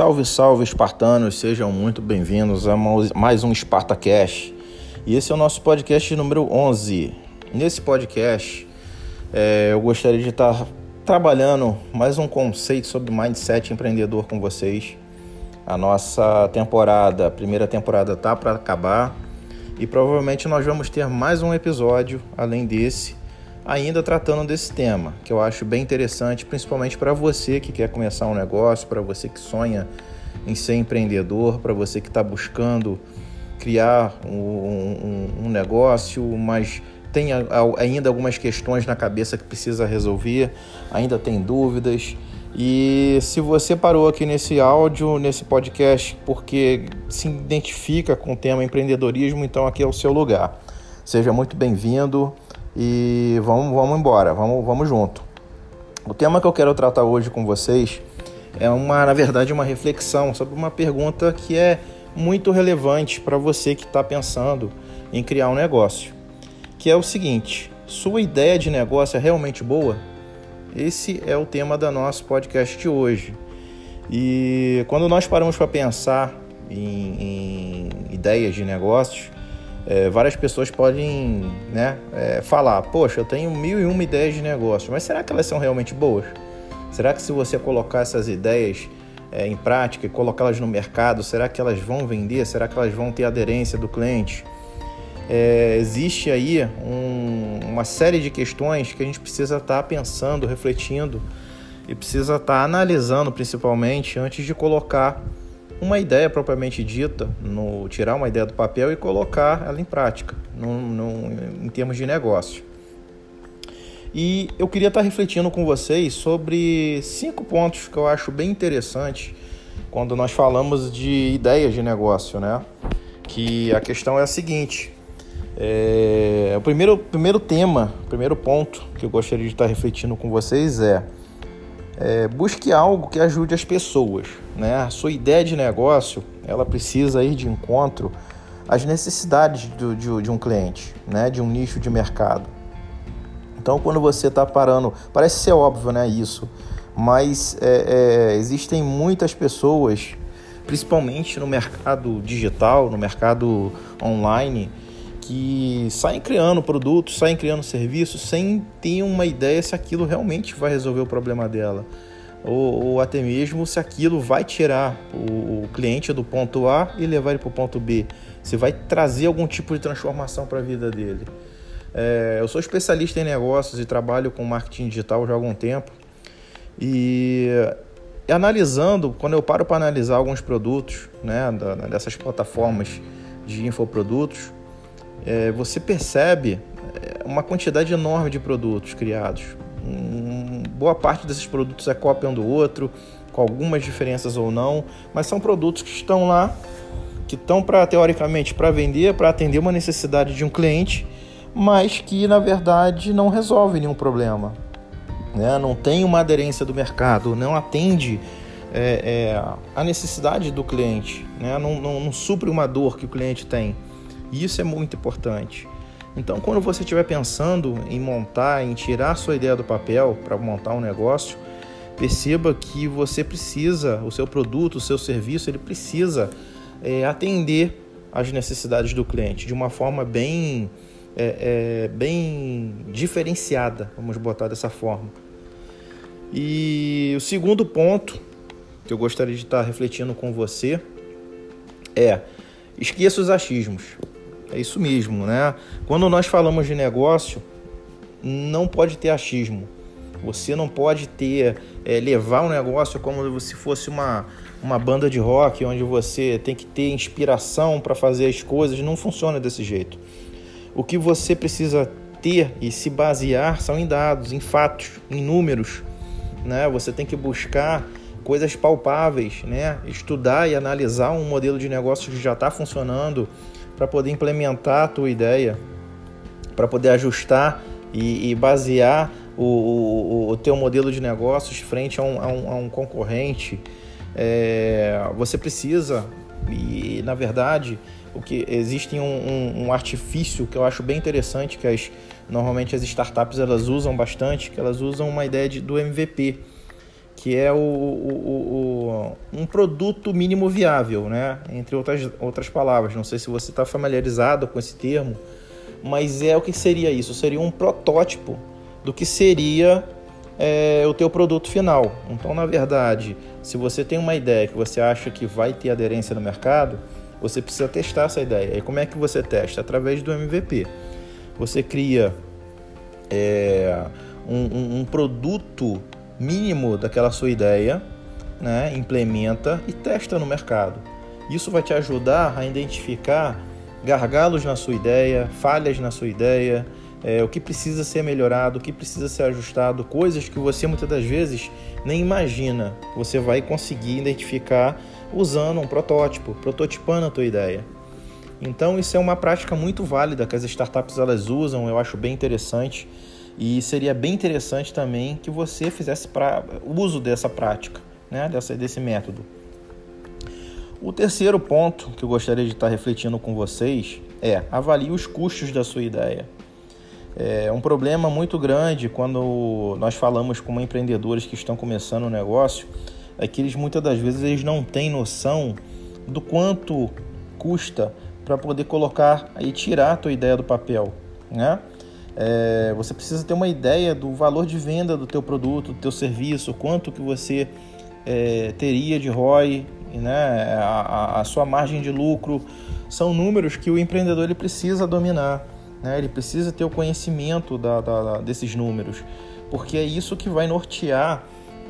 Salve, salve, espartanos! Sejam muito bem-vindos a mais um Spartacast. E esse é o nosso podcast número 11. Nesse podcast, é, eu gostaria de estar trabalhando mais um conceito sobre mindset empreendedor com vocês. A nossa temporada, a primeira temporada, tá para acabar e provavelmente nós vamos ter mais um episódio além desse ainda tratando desse tema, que eu acho bem interessante, principalmente para você que quer começar um negócio, para você que sonha em ser empreendedor, para você que está buscando criar um, um, um, negócio, mas tem ainda algumas questões na cabeça que precisa resolver, ainda tem dúvidas. E se você parou aqui nesse áudio, nesse podcast, porque se identifica com o tema empreendedorismo, então aqui é o seu lugar. Seja muito bem-vindo e vamos, vamos embora, vamos, vamos junto. O tema que eu quero tratar hoje com vocês é uma, na verdade, uma reflexão sobre uma pergunta que é muito relevante para você que está pensando em criar um negócio, que é o seguinte: sua ideia de negócio é realmente boa? Esse é o tema da nosso podcast de hoje. E quando nós paramos para pensar em, em ideias de negócios, é, várias pessoas podem né, é, falar: Poxa, eu tenho mil e uma ideias de negócio, mas será que elas são realmente boas? Será que se você colocar essas ideias é, em prática e colocá-las no mercado, será que elas vão vender? Será que elas vão ter aderência do cliente? É, existe aí um, uma série de questões que a gente precisa estar tá pensando, refletindo e precisa estar tá analisando principalmente antes de colocar uma ideia propriamente dita, no, tirar uma ideia do papel e colocar ela em prática, no, em termos de negócio. E eu queria estar refletindo com vocês sobre cinco pontos que eu acho bem interessantes quando nós falamos de ideias de negócio, né? Que a questão é a seguinte: é, o primeiro, primeiro tema, primeiro ponto que eu gostaria de estar refletindo com vocês é é, busque algo que ajude as pessoas. Né? A sua ideia de negócio ela precisa ir de encontro às necessidades do, de, de um cliente, né? de um nicho de mercado. Então, quando você está parando, parece ser óbvio, né? Isso, mas é, é, existem muitas pessoas, principalmente no mercado digital, no mercado online, que saem criando produtos, saem criando serviços sem ter uma ideia se aquilo realmente vai resolver o problema dela. Ou, ou até mesmo se aquilo vai tirar o, o cliente do ponto A e levar ele para o ponto B. Se vai trazer algum tipo de transformação para a vida dele. É, eu sou especialista em negócios e trabalho com marketing digital já há algum tempo. E analisando, quando eu paro para analisar alguns produtos né, dessas plataformas de infoprodutos, é, você percebe é, uma quantidade enorme de produtos criados. Um, boa parte desses produtos é cópia um do outro, com algumas diferenças ou não, mas são produtos que estão lá, que estão para teoricamente para vender, para atender uma necessidade de um cliente, mas que na verdade não resolve nenhum problema. Né? Não tem uma aderência do mercado, não atende é, é, a necessidade do cliente, né? não, não, não supre uma dor que o cliente tem. E isso é muito importante. Então, quando você estiver pensando em montar, em tirar sua ideia do papel para montar um negócio, perceba que você precisa, o seu produto, o seu serviço, ele precisa é, atender às necessidades do cliente de uma forma bem, é, é, bem diferenciada, vamos botar dessa forma. E o segundo ponto que eu gostaria de estar refletindo com você é esqueça os achismos. É isso mesmo, né? Quando nós falamos de negócio, não pode ter achismo. Você não pode ter é, levar um negócio como se fosse uma, uma banda de rock, onde você tem que ter inspiração para fazer as coisas. Não funciona desse jeito. O que você precisa ter e se basear são em dados, em fatos, em números. Né? Você tem que buscar coisas palpáveis, né? estudar e analisar um modelo de negócio que já está funcionando para poder implementar a tua ideia, para poder ajustar e, e basear o, o, o, teu modelo de negócios frente a um, a um, a um concorrente. É, você precisa, e na verdade, o que existe um, um, artifício que eu acho bem interessante, que as, normalmente as startups elas usam bastante, que elas usam uma ideia de, do MVP, que é o, o, o, um produto mínimo viável, né? entre outras, outras palavras. Não sei se você está familiarizado com esse termo, mas é o que seria isso? Seria um protótipo do que seria é, o teu produto final. Então, na verdade, se você tem uma ideia que você acha que vai ter aderência no mercado, você precisa testar essa ideia. E como é que você testa? Através do MVP. Você cria é, um, um, um produto mínimo daquela sua ideia, né? implementa e testa no mercado. Isso vai te ajudar a identificar gargalos na sua ideia, falhas na sua ideia, é, o que precisa ser melhorado, o que precisa ser ajustado, coisas que você muitas das vezes nem imagina. Você vai conseguir identificar usando um protótipo, prototipando a tua ideia. Então isso é uma prática muito válida que as startups elas usam, eu acho bem interessante e seria bem interessante também que você fizesse pra, uso dessa prática, né, dessa, desse método. O terceiro ponto que eu gostaria de estar refletindo com vocês é avalie os custos da sua ideia. É um problema muito grande quando nós falamos com empreendedores que estão começando o um negócio, é que eles muitas das vezes eles não têm noção do quanto custa para poder colocar e tirar a tua ideia do papel, né? É, você precisa ter uma ideia do valor de venda do teu produto, do teu serviço, quanto que você é, teria de ROI, né? A, a, sua margem de lucro. São números que o empreendedor ele precisa dominar, né? ele precisa ter o conhecimento da, da, desses números, porque é isso que vai nortear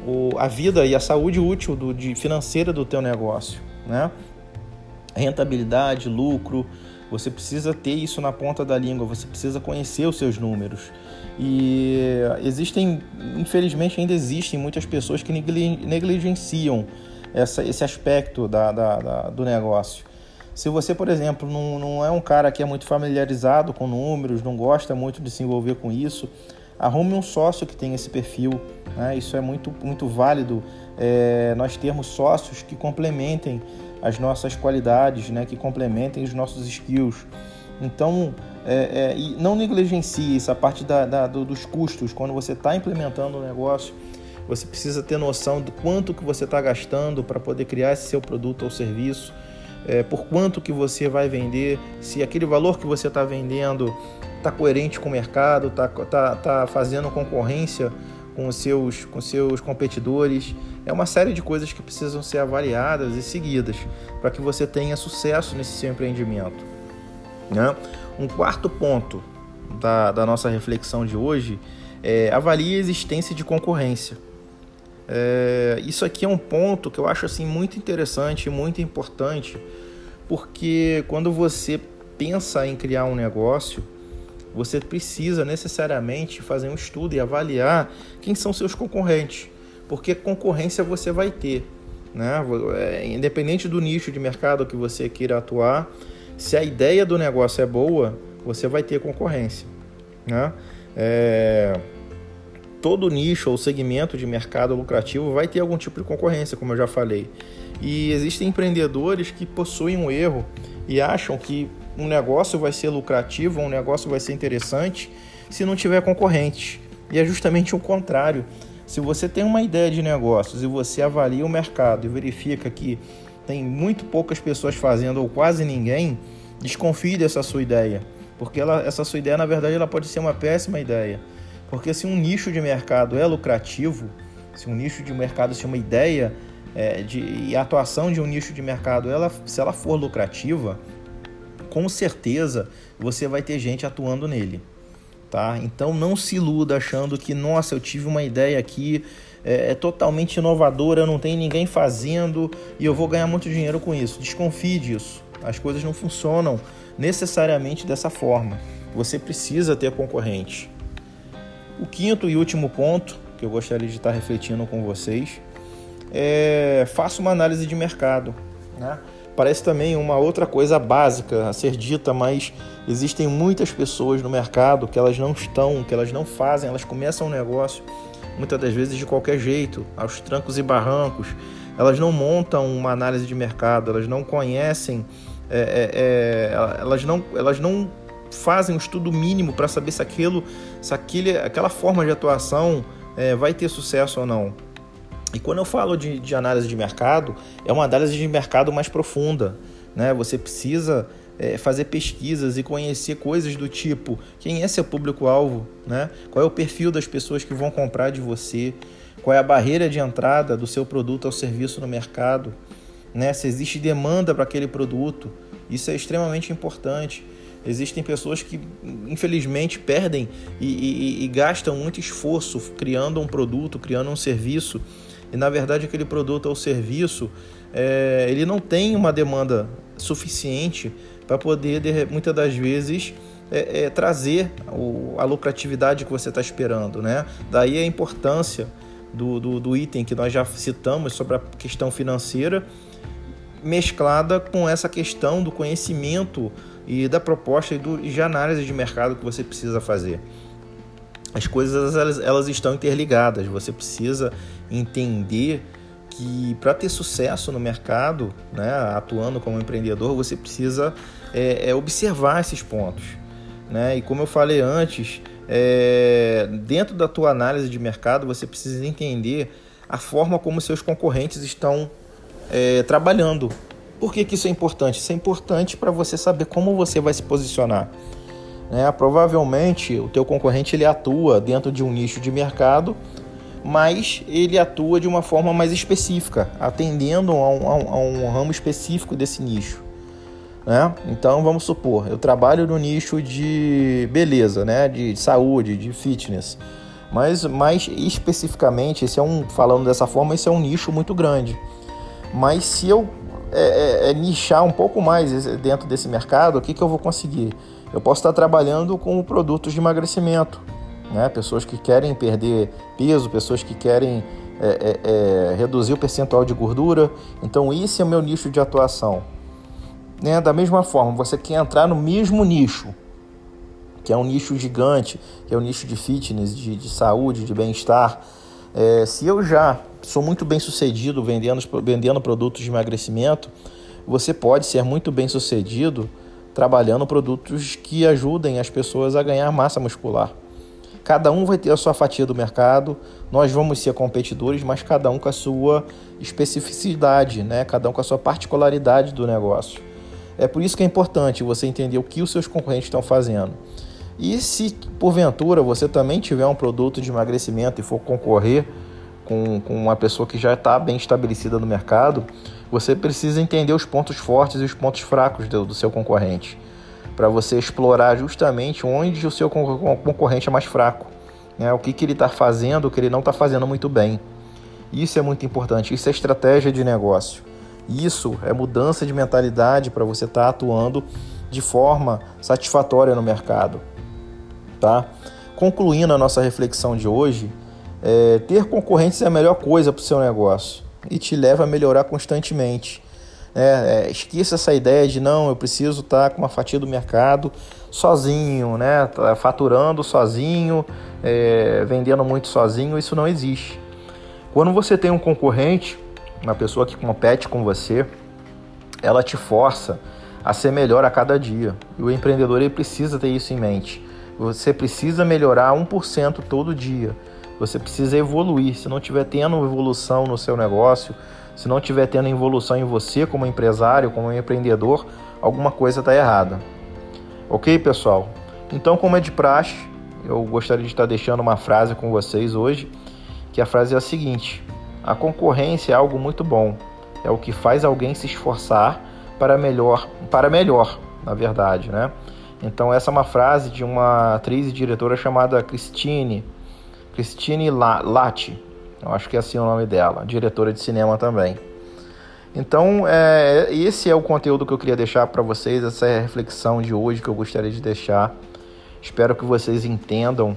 o, a vida e a saúde útil do, de, financeira do teu negócio. Né? Rentabilidade, lucro, você precisa ter isso na ponta da língua, você precisa conhecer os seus números. E existem, infelizmente, ainda existem muitas pessoas que negligenciam essa, esse aspecto da, da, da, do negócio. Se você, por exemplo, não, não é um cara que é muito familiarizado com números, não gosta muito de se envolver com isso, arrume um sócio que tenha esse perfil. Né? Isso é muito, muito válido. É, nós termos sócios que complementem as nossas qualidades, né? que complementem os nossos skills. Então, é, é, e não negligencie essa parte da, da, dos custos quando você está implementando o um negócio você precisa ter noção do quanto que você está gastando para poder criar esse seu produto ou serviço, é, por quanto que você vai vender, se aquele valor que você está vendendo está coerente com o mercado, está tá, tá fazendo concorrência com os seus, com seus competidores. É uma série de coisas que precisam ser avaliadas e seguidas para que você tenha sucesso nesse seu empreendimento. Né? Um quarto ponto da, da nossa reflexão de hoje é avalie a existência de concorrência. É, isso aqui é um ponto que eu acho assim muito interessante e muito importante, porque quando você pensa em criar um negócio, você precisa necessariamente fazer um estudo e avaliar quem são seus concorrentes, porque concorrência você vai ter, né? É, independente do nicho de mercado que você queira atuar, se a ideia do negócio é boa, você vai ter concorrência, né? É todo nicho ou segmento de mercado lucrativo vai ter algum tipo de concorrência, como eu já falei. E existem empreendedores que possuem um erro e acham que um negócio vai ser lucrativo, um negócio vai ser interessante se não tiver concorrente. E é justamente o contrário. Se você tem uma ideia de negócios e você avalia o mercado e verifica que tem muito poucas pessoas fazendo ou quase ninguém, desconfie dessa sua ideia, porque ela, essa sua ideia na verdade ela pode ser uma péssima ideia. Porque se um nicho de mercado é lucrativo, se um nicho de mercado, se uma ideia é, de, e a atuação de um nicho de mercado, ela, se ela for lucrativa, com certeza você vai ter gente atuando nele. Tá? Então não se iluda achando que, nossa, eu tive uma ideia aqui, é, é totalmente inovadora, não tem ninguém fazendo e eu vou ganhar muito dinheiro com isso. Desconfie disso. As coisas não funcionam necessariamente dessa forma. Você precisa ter concorrente. O quinto e último ponto que eu gostaria de estar refletindo com vocês é faça uma análise de mercado. Né? Parece também uma outra coisa básica a ser dita, mas existem muitas pessoas no mercado que elas não estão, que elas não fazem, elas começam um negócio muitas das vezes de qualquer jeito, aos trancos e barrancos. Elas não montam uma análise de mercado, elas não conhecem, é, é, é, elas, não, elas não fazem um estudo mínimo para saber se aquilo, se aquele, aquela forma de atuação é, vai ter sucesso ou não. E quando eu falo de, de análise de mercado, é uma análise de mercado mais profunda. Né? Você precisa é, fazer pesquisas e conhecer coisas do tipo quem é seu público-alvo, né? qual é o perfil das pessoas que vão comprar de você, qual é a barreira de entrada do seu produto ou serviço no mercado, né? se existe demanda para aquele produto. Isso é extremamente importante. Existem pessoas que, infelizmente, perdem e, e, e, gastam muito esforço criando um produto, criando um serviço, e na verdade aquele produto ou serviço é, ele não tem uma demanda suficiente para poder, muitas das vezes, é, é, trazer o, a lucratividade que você está esperando. Né? Daí a importância do, do, do item que nós já citamos sobre a questão financeira mesclada com essa questão do conhecimento e da proposta e do, de análise de mercado que você precisa fazer. As coisas elas, elas estão interligadas, você precisa entender que para ter sucesso no mercado, né, atuando como empreendedor, você precisa é, é observar esses pontos. Né? E como eu falei antes, é, dentro da tua análise de mercado, você precisa entender a forma como seus concorrentes estão é, trabalhando. Por que, que isso é importante? Isso é importante para você saber como você vai se posicionar. Né? Provavelmente o teu concorrente ele atua dentro de um nicho de mercado, mas ele atua de uma forma mais específica, atendendo a um, a um, a um ramo específico desse nicho. Né? Então vamos supor, eu trabalho no nicho de beleza, né? de saúde, de fitness. Mas mais especificamente, esse é um, falando dessa forma, esse é um nicho muito grande. Mas se eu é, é, é nichar um pouco mais dentro desse mercado, o que, que eu vou conseguir? Eu posso estar trabalhando com produtos de emagrecimento, né? pessoas que querem perder peso, pessoas que querem é, é, é, reduzir o percentual de gordura. Então, esse é o meu nicho de atuação. Né? Da mesma forma, você quer entrar no mesmo nicho, que é um nicho gigante, que é um nicho de fitness, de, de saúde, de bem-estar. É, se eu já sou muito bem sucedido vendendo, vendendo produtos de emagrecimento, você pode ser muito bem sucedido trabalhando produtos que ajudem as pessoas a ganhar massa muscular. Cada um vai ter a sua fatia do mercado, nós vamos ser competidores, mas cada um com a sua especificidade, né? cada um com a sua particularidade do negócio. É por isso que é importante você entender o que os seus concorrentes estão fazendo. E se porventura você também tiver um produto de emagrecimento e for concorrer com, com uma pessoa que já está bem estabelecida no mercado, você precisa entender os pontos fortes e os pontos fracos do, do seu concorrente, para você explorar justamente onde o seu concorrente é mais fraco, né? o que, que ele está fazendo, o que ele não está fazendo muito bem. Isso é muito importante, isso é estratégia de negócio. Isso é mudança de mentalidade para você estar tá atuando de forma satisfatória no mercado. Tá? Concluindo a nossa reflexão de hoje, é, ter concorrentes é a melhor coisa para o seu negócio e te leva a melhorar constantemente. É, é, esqueça essa ideia de não, eu preciso estar tá com uma fatia do mercado sozinho, né? Tá faturando sozinho, é, vendendo muito sozinho, isso não existe. Quando você tem um concorrente, uma pessoa que compete com você, ela te força a ser melhor a cada dia. E o empreendedor ele precisa ter isso em mente. Você precisa melhorar 1% todo dia. Você precisa evoluir. Se não tiver tendo evolução no seu negócio, se não tiver tendo evolução em você como empresário, como empreendedor, alguma coisa está errada. Ok, pessoal? Então, como é de praxe, eu gostaria de estar deixando uma frase com vocês hoje, que a frase é a seguinte: a concorrência é algo muito bom. É o que faz alguém se esforçar para melhor, para melhor, na verdade, né? Então essa é uma frase de uma atriz e diretora chamada Christine Christine Latti, eu acho que é assim o nome dela, diretora de cinema também. Então, é, esse é o conteúdo que eu queria deixar para vocês, essa é a reflexão de hoje que eu gostaria de deixar. Espero que vocês entendam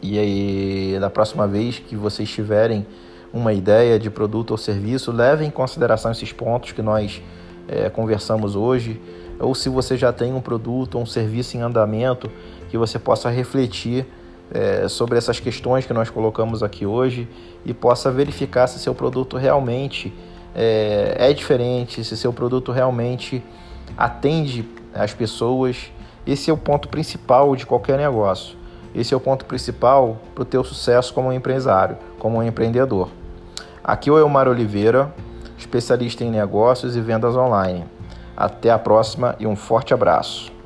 e aí, da próxima vez que vocês tiverem uma ideia de produto ou serviço, levem em consideração esses pontos que nós é, conversamos hoje. Ou se você já tem um produto ou um serviço em andamento, que você possa refletir é, sobre essas questões que nós colocamos aqui hoje e possa verificar se seu produto realmente é, é diferente, se seu produto realmente atende as pessoas. Esse é o ponto principal de qualquer negócio. Esse é o ponto principal para o teu sucesso como empresário, como empreendedor. Aqui é o Elmar Oliveira, especialista em negócios e vendas online. Até a próxima e um forte abraço.